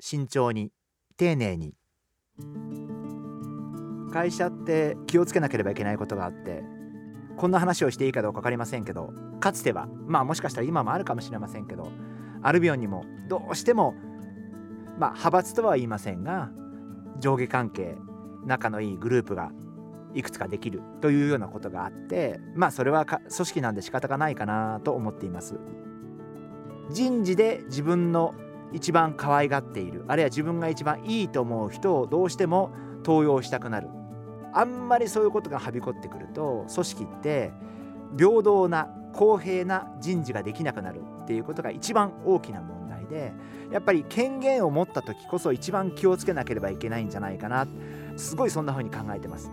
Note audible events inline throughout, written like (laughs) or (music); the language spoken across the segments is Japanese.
慎重に丁寧に。会社って気をつけなければいけないことがあってこんな話をしていいかどうか分かりませんけどかつてはまあもしかしたら今もあるかもしれませんけどアルビオンにもどうしてもまあ派閥とは言いませんが上下関係仲のいいグループがいくつかできるというようなことがあってまあそれは組織なんで仕方がないかなと思っています。人事で自分の一番可愛がっている。あるいは自分が一番いいと思う人をどうしても登用したくなる。あんまりそういうことがはびこってくると組織って平等な公平な人事ができなくなるっていうことが一番大きな問題でやっぱり権限を持った時こそ一番気をつけなければいけないんじゃないかな。すごいそんな風に考えてます。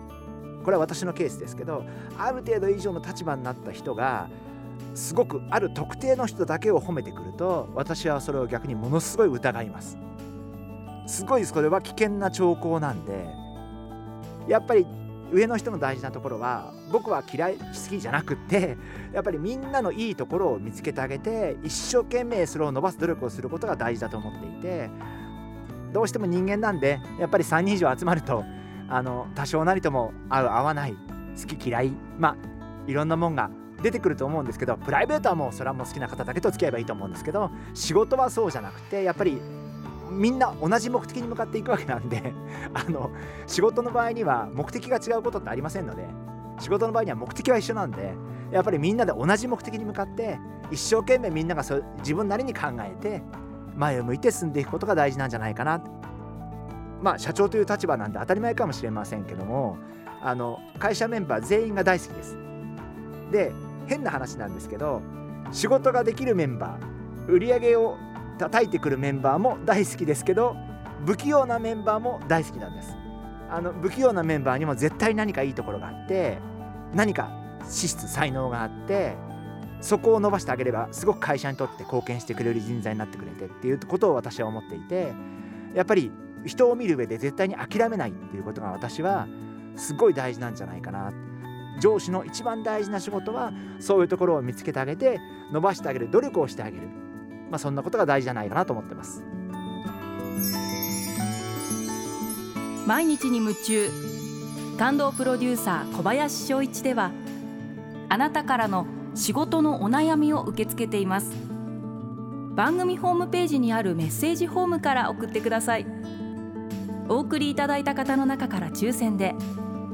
これは私のケースですけどある程度以上の立場になった人がすごくある特定の人だけを褒めてくると私はそれを逆にものすごい疑います。すごいそれは危険な兆候なんでやっぱり上の人の大事なところは僕は嫌い好きじゃなくってやっぱりみんなのいいところを見つけてあげて一生懸命それを伸ばす努力をすることが大事だと思っていてどうしても人間なんでやっぱり3人以上集まるとあの多少なりとも合う合わない好き嫌いまあいろんなもんが出てくると思うんですけどプライベートはもうそれはもう好きな方だけと付き合えばいいと思うんですけど仕事はそうじゃなくてやっぱりみんな同じ目的に向かっていくわけなんで (laughs) あの仕事の場合には目的が違うことってありませんので仕事の場合には目的は一緒なんでやっぱりみんなで同じ目的に向かって一生懸命みんながそ自分なりに考えて前を向いて進んでいくことが大事なんじゃないかな。まあ社長という立場なんで当たり前かもしれませんけどもあの会社メンバー全員が大好きです。で変な話なんですけど仕事ができるメンバー売り上げを叩いてくるメンバーも大好きですけど不器用なメンバーも大好きなんです。あの不器用なメンバーにも絶対何かいいところがあって何か資質才能があってそこを伸ばしてあげればすごく会社にとって貢献してくれる人材になってくれてっていうことを私は思っていてやっぱり人を見る上で絶対に諦めないっていうことが私はすごい大事なんじゃないかな上司の一番大事な仕事はそういうところを見つけてあげて伸ばしてあげる努力をしてあげる、まあ、そんなことが大事じゃないかなと思ってます。毎日に夢中。感動プロデューサー小林翔一ではあなたからの仕事のお悩みを受け付けています。番組ホームページにあるメッセージフォームから送ってください。お送りいただいた方の中から抽選で